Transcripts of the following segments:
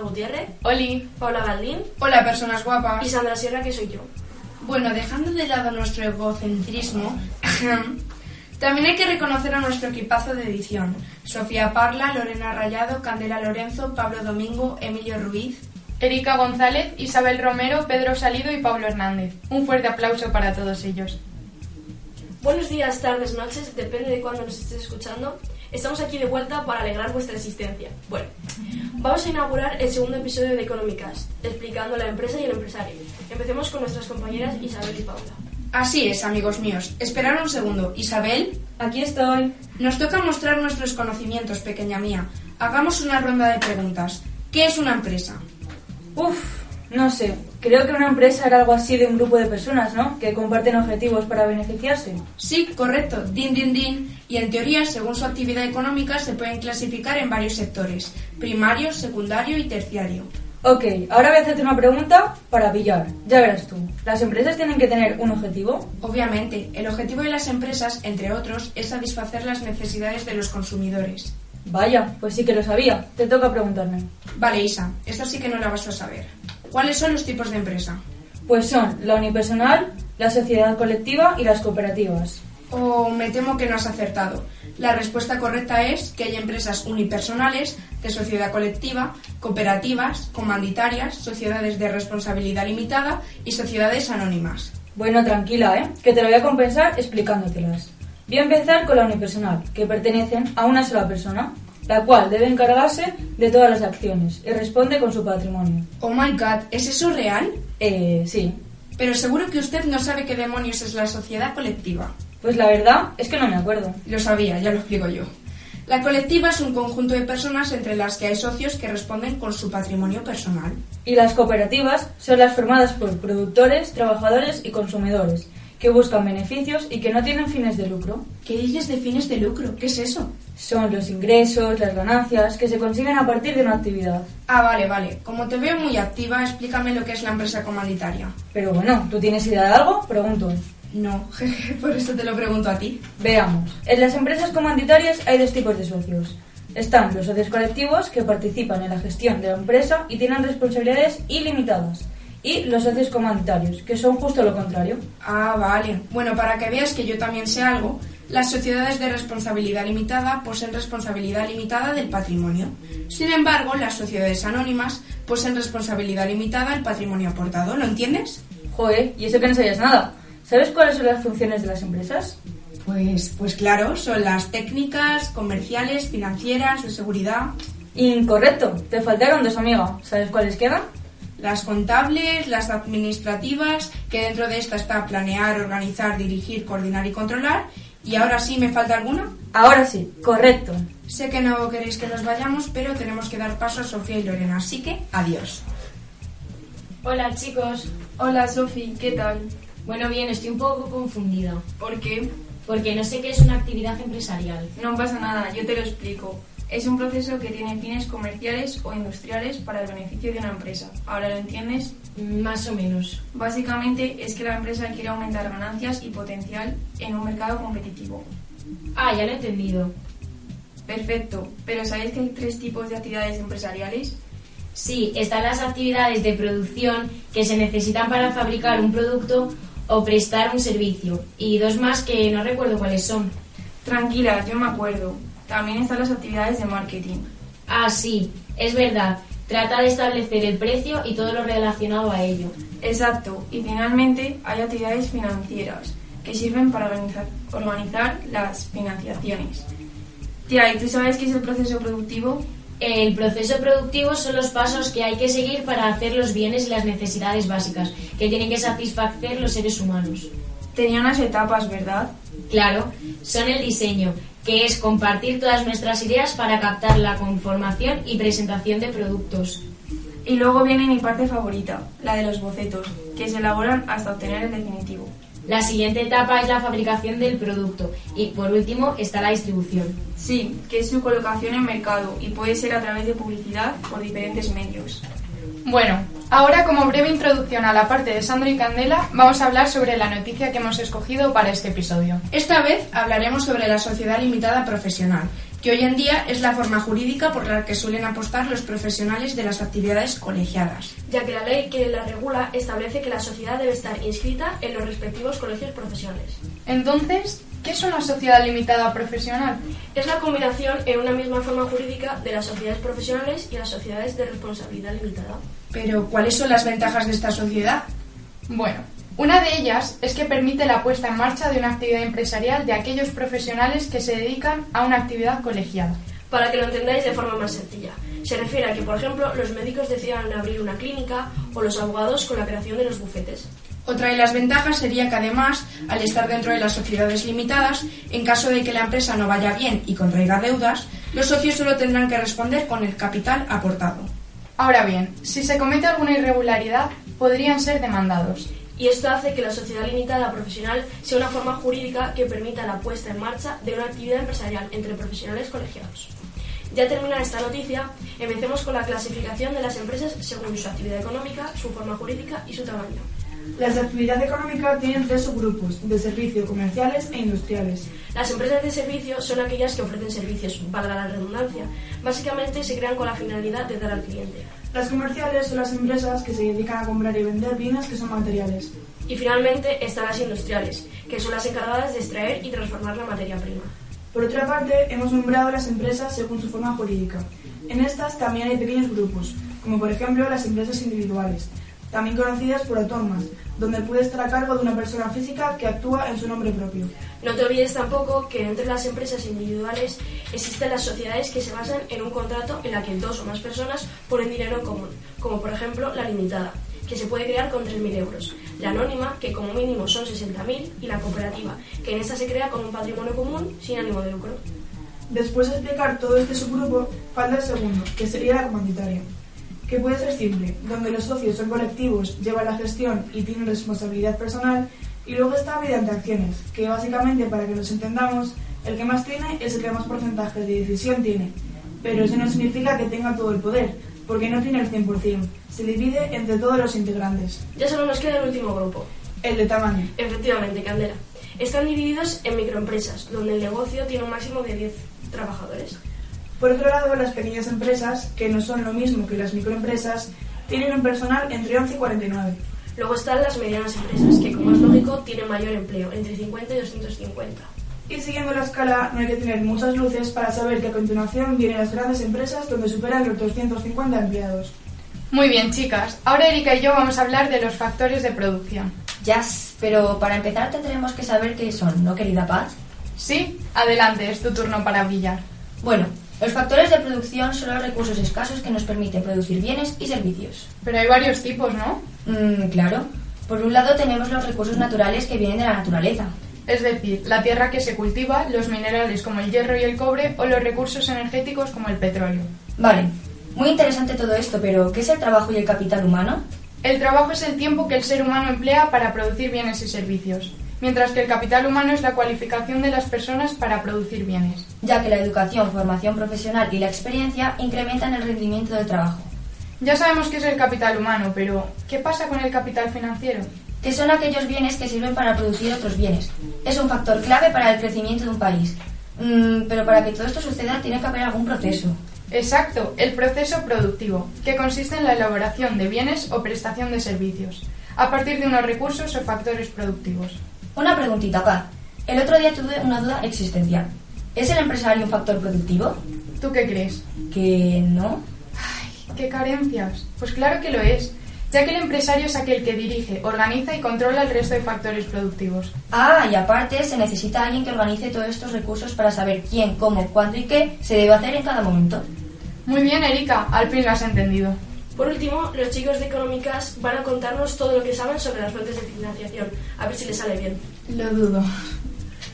Gutiérrez, Oli. Paula Galdín Hola, personas guapas. y Sandra Sierra, que soy yo. Bueno, dejando de lado nuestro egocentrismo, también hay que reconocer a nuestro equipazo de edición. Sofía Parla, Lorena Rayado, Candela Lorenzo, Pablo Domingo, Emilio Ruiz. Erika González, Isabel Romero, Pedro Salido y Pablo Hernández. Un fuerte aplauso para todos ellos. Buenos días, tardes, noches, depende de cuándo nos estés escuchando. Estamos aquí de vuelta para alegrar vuestra existencia. Bueno, vamos a inaugurar el segundo episodio de Económicas, explicando la empresa y el empresario. Empecemos con nuestras compañeras Isabel y Paula. Así es, amigos míos. Esperad un segundo. Isabel, Aquí estoy. nos toca mostrar nuestros conocimientos, pequeña mía. Hagamos una ronda de preguntas. ¿Qué es una empresa? Uf, no sé. Creo que una empresa era algo así de un grupo de personas, ¿no? Que comparten objetivos para beneficiarse. Sí, correcto. Din, din, din. Y en teoría, según su actividad económica, se pueden clasificar en varios sectores. Primario, secundario y terciario. Ok, ahora voy a hacerte una pregunta para pillar. Ya verás tú. ¿Las empresas tienen que tener un objetivo? Obviamente, el objetivo de las empresas, entre otros, es satisfacer las necesidades de los consumidores. Vaya, pues sí que lo sabía. Te toca preguntarme. Vale, Isa, esta sí que no la vas a saber. ¿Cuáles son los tipos de empresa? Pues son la unipersonal, la sociedad colectiva y las cooperativas. O me temo que no has acertado. La respuesta correcta es que hay empresas unipersonales, de sociedad colectiva, cooperativas, comanditarias, sociedades de responsabilidad limitada y sociedades anónimas. Bueno, tranquila, ¿eh? Que te lo voy a compensar explicándotelas. Voy a empezar con la unipersonal, que pertenecen a una sola persona, la cual debe encargarse de todas las acciones y responde con su patrimonio. Oh my god, ¿es eso real? Eh, sí. Pero seguro que usted no sabe qué demonios es la sociedad colectiva. Pues la verdad es que no me acuerdo. Lo sabía, ya lo explico yo. La colectiva es un conjunto de personas entre las que hay socios que responden con su patrimonio personal. Y las cooperativas son las formadas por productores, trabajadores y consumidores, que buscan beneficios y que no tienen fines de lucro. ¿Qué dices de fines de lucro? ¿Qué es eso? Son los ingresos, las ganancias que se consiguen a partir de una actividad. Ah, vale, vale. Como te veo muy activa, explícame lo que es la empresa comanditaria. Pero bueno, ¿tú tienes idea de algo? Pregunto. No, jeje, por eso te lo pregunto a ti. Veamos. En las empresas comanditarias hay dos tipos de socios. Están los socios colectivos que participan en la gestión de la empresa y tienen responsabilidades ilimitadas. Y los socios comanditarios, que son justo lo contrario. Ah, vale. Bueno, para que veas que yo también sé algo, las sociedades de responsabilidad limitada poseen responsabilidad limitada del patrimonio. Sin embargo, las sociedades anónimas poseen responsabilidad limitada del patrimonio aportado. ¿Lo entiendes? Joder, y eso que no sabías nada. ¿Sabes cuáles son las funciones de las empresas? Pues, pues claro, son las técnicas, comerciales, financieras, de seguridad. Incorrecto, te faltaron dos amigas. ¿Sabes cuáles quedan? Las contables, las administrativas, que dentro de esta está planear, organizar, dirigir, coordinar y controlar. ¿Y ahora sí me falta alguna? Ahora sí, correcto. Sé que no queréis que nos vayamos, pero tenemos que dar paso a Sofía y Lorena, así que adiós. Hola chicos. Hola Sofi, ¿qué tal? Bueno, bien, estoy un poco confundida. ¿Por qué? Porque no sé qué es una actividad empresarial. No pasa nada, yo te lo explico. Es un proceso que tiene fines comerciales o industriales para el beneficio de una empresa. ¿Ahora lo entiendes? Más o menos. Básicamente es que la empresa quiere aumentar ganancias y potencial en un mercado competitivo. Ah, ya lo he entendido. Perfecto, pero ¿sabéis que hay tres tipos de actividades empresariales? Sí, están las actividades de producción que se necesitan para fabricar un producto o prestar un servicio. Y dos más que no recuerdo cuáles son. Tranquila, yo me acuerdo. También están las actividades de marketing. Ah, sí, es verdad. Trata de establecer el precio y todo lo relacionado a ello. Exacto, y finalmente hay actividades financieras que sirven para organizar, organizar las financiaciones. Tía, ¿y tú sabes qué es el proceso productivo? El proceso productivo son los pasos que hay que seguir para hacer los bienes y las necesidades básicas que tienen que satisfacer los seres humanos. Tenía unas etapas, ¿verdad? Claro, son el diseño, que es compartir todas nuestras ideas para captar la conformación y presentación de productos. Y luego viene mi parte favorita, la de los bocetos, que se elaboran hasta obtener el definitivo. La siguiente etapa es la fabricación del producto y por último está la distribución. Sí, que es su colocación en mercado y puede ser a través de publicidad por diferentes medios. Bueno, ahora como breve introducción a la parte de Sandro y Candela, vamos a hablar sobre la noticia que hemos escogido para este episodio. Esta vez hablaremos sobre la sociedad limitada profesional, que hoy en día es la forma jurídica por la que suelen apostar los profesionales de las actividades colegiadas. Ya que la ley que la regula establece que la sociedad debe estar inscrita en los respectivos colegios profesionales. Entonces, ¿qué es una sociedad limitada profesional? Es la combinación en una misma forma jurídica de las sociedades profesionales y las sociedades de responsabilidad limitada. Pero, ¿cuáles son las ventajas de esta sociedad? Bueno, una de ellas es que permite la puesta en marcha de una actividad empresarial de aquellos profesionales que se dedican a una actividad colegiada. Para que lo entendáis de forma más sencilla, se refiere a que, por ejemplo, los médicos decidan abrir una clínica o los abogados con la creación de los bufetes. Otra de las ventajas sería que además, al estar dentro de las sociedades limitadas, en caso de que la empresa no vaya bien y contraiga deudas, los socios solo tendrán que responder con el capital aportado. Ahora bien, si se comete alguna irregularidad, podrían ser demandados. Y esto hace que la sociedad limitada profesional sea una forma jurídica que permita la puesta en marcha de una actividad empresarial entre profesionales colegiados. Ya terminada esta noticia, empecemos con la clasificación de las empresas según su actividad económica, su forma jurídica y su tamaño. Las actividades económicas tienen tres subgrupos, de servicios comerciales e industriales. Las empresas de servicio son aquellas que ofrecen servicios, valga la redundancia. Básicamente se crean con la finalidad de dar al cliente. Las comerciales son las empresas que se dedican a comprar y vender bienes que son materiales. Y finalmente están las industriales, que son las encargadas de extraer y transformar la materia prima. Por otra parte, hemos nombrado las empresas según su forma jurídica. En estas también hay pequeños grupos, como por ejemplo las empresas individuales, también conocidas por autónomas, donde puede estar a cargo de una persona física que actúa en su nombre propio. No te olvides tampoco que entre las empresas individuales existen las sociedades que se basan en un contrato en la que dos o más personas ponen dinero en común, como por ejemplo la limitada, que se puede crear con 3.000 euros, la anónima, que como mínimo son 60.000, y la cooperativa, que en esta se crea con un patrimonio común sin ánimo de lucro. Después de explicar todo este subgrupo, falta el segundo, que sería la comunitaria que puede ser simple, donde los socios son colectivos, llevan la gestión y tienen responsabilidad personal, y luego está mediante acciones, que básicamente para que nos entendamos, el que más tiene es el que más porcentaje de decisión tiene, pero eso no significa que tenga todo el poder, porque no tiene el 100%, se divide entre todos los integrantes. Ya solo nos queda el último grupo. El de tamaño. Efectivamente, Candela. Están divididos en microempresas, donde el negocio tiene un máximo de 10 trabajadores. Por otro lado, las pequeñas empresas, que no son lo mismo que las microempresas, tienen un personal entre 11 y 49. Luego están las medianas empresas, que como es lógico tienen mayor empleo, entre 50 y 250. Y siguiendo la escala, no hay que tener muchas luces para saber que a continuación vienen las grandes empresas donde superan los 250 empleados. Muy bien, chicas. Ahora Erika y yo vamos a hablar de los factores de producción. Ya, pero para empezar tendremos que saber qué son, ¿no, querida Paz? Sí, adelante, es tu turno para brillar. Bueno, los factores de producción son los recursos escasos que nos permiten producir bienes y servicios. Pero hay varios tipos, ¿no? Mm, claro. Por un lado tenemos los recursos naturales que vienen de la naturaleza. Es decir, la tierra que se cultiva, los minerales como el hierro y el cobre o los recursos energéticos como el petróleo. Vale, muy interesante todo esto, pero ¿qué es el trabajo y el capital humano? El trabajo es el tiempo que el ser humano emplea para producir bienes y servicios mientras que el capital humano es la cualificación de las personas para producir bienes. Ya que la educación, formación profesional y la experiencia incrementan el rendimiento del trabajo. Ya sabemos qué es el capital humano, pero ¿qué pasa con el capital financiero? Que son aquellos bienes que sirven para producir otros bienes. Es un factor clave para el crecimiento de un país. Mm, pero para que todo esto suceda tiene que haber algún proceso. Exacto, el proceso productivo, que consiste en la elaboración de bienes o prestación de servicios, a partir de unos recursos o factores productivos. Una preguntita, Paz. El otro día tuve una duda existencial. ¿Es el empresario un factor productivo? ¿Tú qué crees? Que no. Ay, qué carencias. Pues claro que lo es, ya que el empresario es aquel que dirige, organiza y controla el resto de factores productivos. Ah, y aparte se necesita alguien que organice todos estos recursos para saber quién, cómo, cuándo y qué se debe hacer en cada momento. Muy bien, Erika, al fin lo has entendido. Por último, los chicos de Económicas van a contarnos todo lo que saben sobre las fuentes de financiación. A ver si les sale bien. Lo dudo.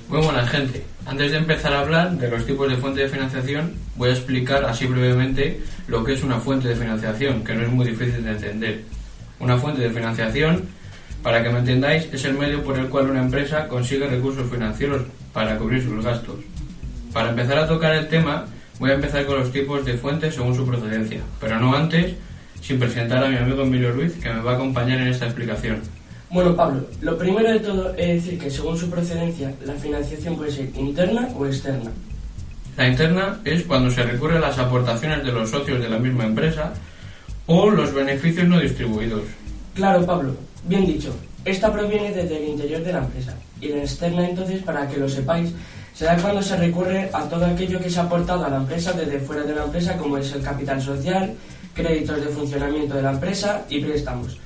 Muy buena gente. Antes de empezar a hablar de los tipos de fuentes de financiación, voy a explicar así brevemente lo que es una fuente de financiación, que no es muy difícil de entender. Una fuente de financiación, para que me entendáis, es el medio por el cual una empresa consigue recursos financieros para cubrir sus gastos. Para empezar a tocar el tema, voy a empezar con los tipos de fuentes según su procedencia, pero no antes sin presentar a mi amigo Emilio Ruiz, que me va a acompañar en esta explicación. Bueno, Pablo, lo primero de todo es decir que según su procedencia, la financiación puede ser interna o externa. La interna es cuando se recurre a las aportaciones de los socios de la misma empresa o los beneficios no distribuidos. Claro, Pablo, bien dicho. Esta proviene desde el interior de la empresa. Y la externa, entonces, para que lo sepáis, se da cuando se recurre a todo aquello que se ha aportado a la empresa desde fuera de la empresa, como es el capital social, créditos de funcionamiento de la empresa y préstamos.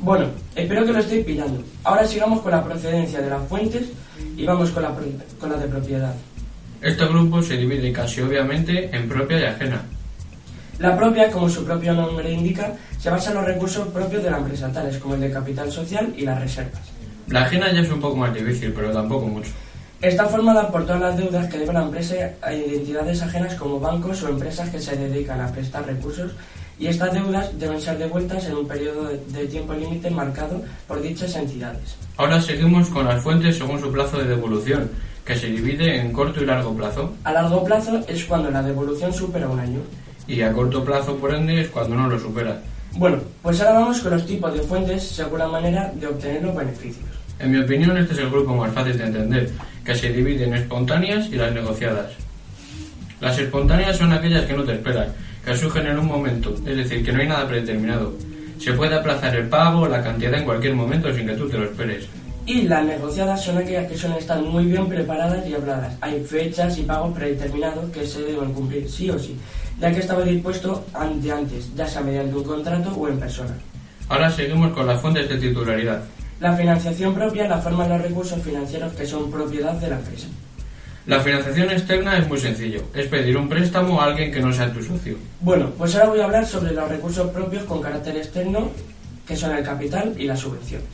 Bueno, espero que lo estéis pillando. Ahora sigamos con la procedencia de las fuentes y vamos con la, con la de propiedad. Este grupo se divide casi obviamente en propia y ajena. La propia, como su propio nombre indica, se basa en los recursos propios de la empresa, tales como el de capital social y las reservas. La ajena ya es un poco más difícil, pero tampoco mucho. Está formada por todas las deudas que debe la empresa a identidades ajenas como bancos o empresas que se dedican a prestar recursos y estas deudas deben ser devueltas en un periodo de tiempo límite marcado por dichas entidades. Ahora seguimos con las fuentes según su plazo de devolución, que se divide en corto y largo plazo. A largo plazo es cuando la devolución supera un año. Y a corto plazo, por ende, es cuando no lo supera. Bueno, pues ahora vamos con los tipos de fuentes según la manera de obtener los beneficios. En mi opinión, este es el grupo más fácil de entender, que se divide en espontáneas y las negociadas. Las espontáneas son aquellas que no te esperan, que surgen en un momento, es decir, que no hay nada predeterminado. Se puede aplazar el pago o la cantidad en cualquier momento sin que tú te lo esperes. Y las negociadas son aquellas que suelen estar muy bien preparadas y habladas. Hay fechas y pagos predeterminados que se deben cumplir sí o sí, ya que estaba dispuesto ante antes, ya sea mediante un contrato o en persona. Ahora seguimos con las fuentes de titularidad. La financiación propia la forman los recursos financieros que son propiedad de la empresa. La financiación externa es muy sencillo, es pedir un préstamo a alguien que no sea tu socio. Bueno, pues ahora voy a hablar sobre los recursos propios con carácter externo, que son el capital y las subvenciones.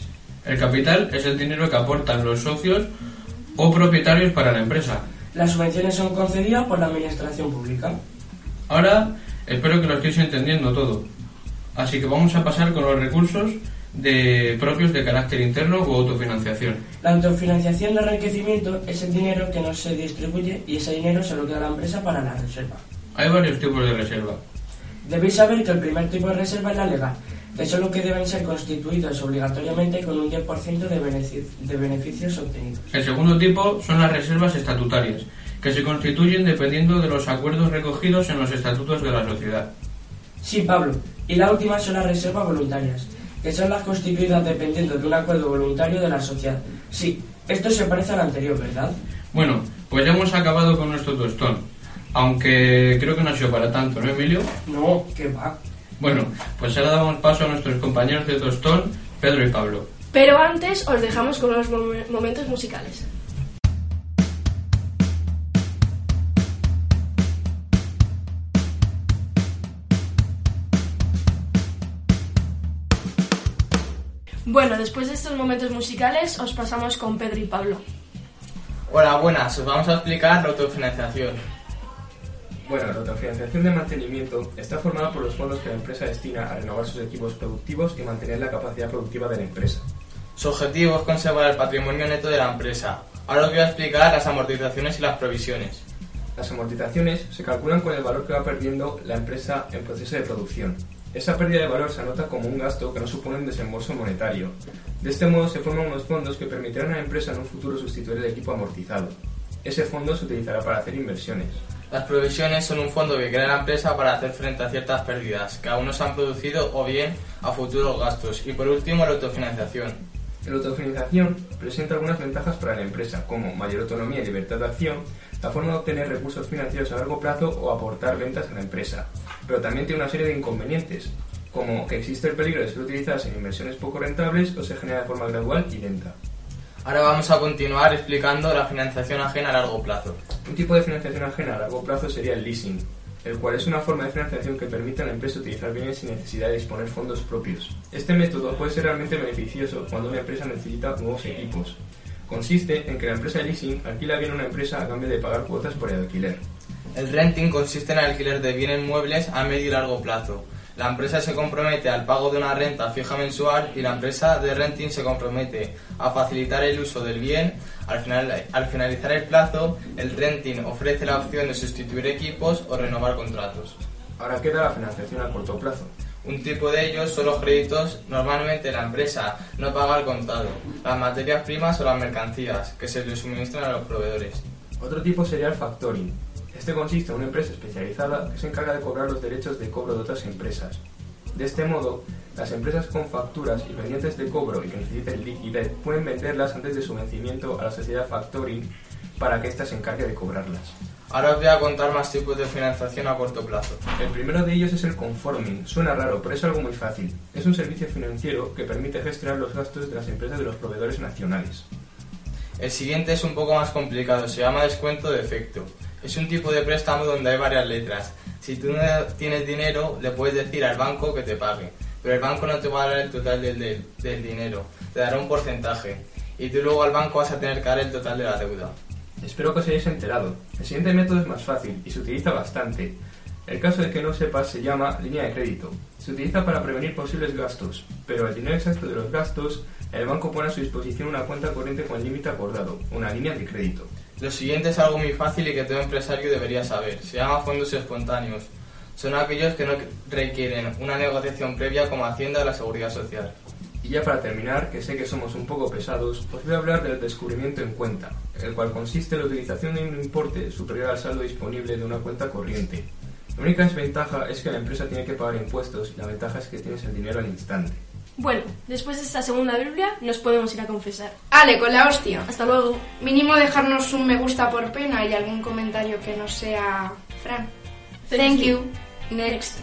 El capital es el dinero que aportan los socios o propietarios para la empresa. Las subvenciones son concedidas por la administración pública. Ahora espero que lo estéis entendiendo todo. Así que vamos a pasar con los recursos de propios de carácter interno o autofinanciación. La autofinanciación de enriquecimiento es el dinero que no se distribuye y ese dinero se lo queda la empresa para la reserva. Hay varios tipos de reserva. Debéis saber que el primer tipo de reserva es la legal, que son los que deben ser constituidos obligatoriamente con un 10% de, de beneficios obtenidos. El segundo tipo son las reservas estatutarias, que se constituyen dependiendo de los acuerdos recogidos en los estatutos de la sociedad. Sí, Pablo. Y la última son las reservas voluntarias, que son las constituidas dependiendo de un acuerdo voluntario de la sociedad. Sí, esto se parece al anterior, ¿verdad? Bueno, pues ya hemos acabado con nuestro tostón. Aunque creo que no ha sido para tanto, ¿no, Emilio? No, que va. Bueno, pues ahora damos paso a nuestros compañeros de tostón, Pedro y Pablo. Pero antes os dejamos con unos momentos musicales. Bueno, después de estos momentos musicales, os pasamos con Pedro y Pablo. Hola, buenas. Os vamos a explicar la autofinanciación. Bueno, la autofinanciación de mantenimiento está formada por los fondos que la empresa destina a renovar sus equipos productivos y mantener la capacidad productiva de la empresa. Su objetivo es conservar el patrimonio neto de la empresa. Ahora os voy a explicar las amortizaciones y las provisiones. Las amortizaciones se calculan con el valor que va perdiendo la empresa en proceso de producción. Esa pérdida de valor se anota como un gasto que no supone un desembolso monetario. De este modo se forman unos fondos que permitirán a la empresa en un futuro sustituir el equipo amortizado. Ese fondo se utilizará para hacer inversiones. Las provisiones son un fondo que crea la empresa para hacer frente a ciertas pérdidas que aún no se han producido o bien a futuros gastos. Y por último, la autofinanciación. La autofinanciación presenta algunas ventajas para la empresa, como mayor autonomía y libertad de acción, la forma de obtener recursos financieros a largo plazo o aportar ventas a la empresa. Pero también tiene una serie de inconvenientes, como que existe el peligro de ser utilizadas en inversiones poco rentables o se genera de forma gradual y lenta. Ahora vamos a continuar explicando la financiación ajena a largo plazo. Un tipo de financiación ajena a largo plazo sería el leasing, el cual es una forma de financiación que permite a la empresa utilizar bienes sin necesidad de disponer fondos propios. Este método puede ser realmente beneficioso cuando una empresa necesita nuevos equipos. Consiste en que la empresa de leasing alquila bien a una empresa a cambio de pagar cuotas por el alquiler. El renting consiste en el alquiler de bienes muebles a medio y largo plazo. La empresa se compromete al pago de una renta fija mensual y la empresa de renting se compromete a facilitar el uso del bien. Al, final, al finalizar el plazo, el renting ofrece la opción de sustituir equipos o renovar contratos. Ahora queda la financiación a corto plazo. Un tipo de ellos son los créditos. Normalmente la empresa no paga al contado, las materias primas o las mercancías que se le suministran a los proveedores. Otro tipo sería el factoring. Este consiste en una empresa especializada que se encarga de cobrar los derechos de cobro de otras empresas. De este modo, las empresas con facturas y pendientes de cobro y que necesiten liquidez pueden venderlas antes de su vencimiento a la sociedad factoring para que ésta se encargue de cobrarlas. Ahora os voy a contar más tipos de financiación a corto plazo. El primero de ellos es el conforming. Suena raro, pero es algo muy fácil. Es un servicio financiero que permite gestionar los gastos de las empresas de los proveedores nacionales. El siguiente es un poco más complicado, se llama descuento de efecto. Es un tipo de préstamo donde hay varias letras. Si tú no tienes dinero, le puedes decir al banco que te pague, pero el banco no te va a dar el total del, del, dinero, te dará un porcentaje y tú luego al banco vas a tener que dar el total de la deuda. Espero que os hayáis enterado. El siguiente método es más fácil y se utiliza bastante. El caso de que no sepas se llama línea de crédito. Se utiliza para prevenir posibles gastos, pero el dinero exacto de los gastos, el banco pone a su disposición una cuenta corriente con límite acordado, una línea de crédito. Lo siguiente es algo muy fácil y que todo empresario debería saber. Se llama fondos espontáneos. Son aquellos que no requieren una negociación previa como Hacienda o la Seguridad Social. Y ya para terminar, que sé que somos un poco pesados, os voy a hablar del descubrimiento en cuenta, el cual consiste en la utilización de un importe superior al saldo disponible de una cuenta corriente. La única desventaja es que la empresa tiene que pagar impuestos y la ventaja es que tienes el dinero al instante. Bueno, después de esta segunda Biblia nos podemos ir a confesar. Ale, con la hostia. Hasta luego. Mínimo dejarnos un me gusta por pena y algún comentario que no sea Fran. Thank Thank you. you. Next.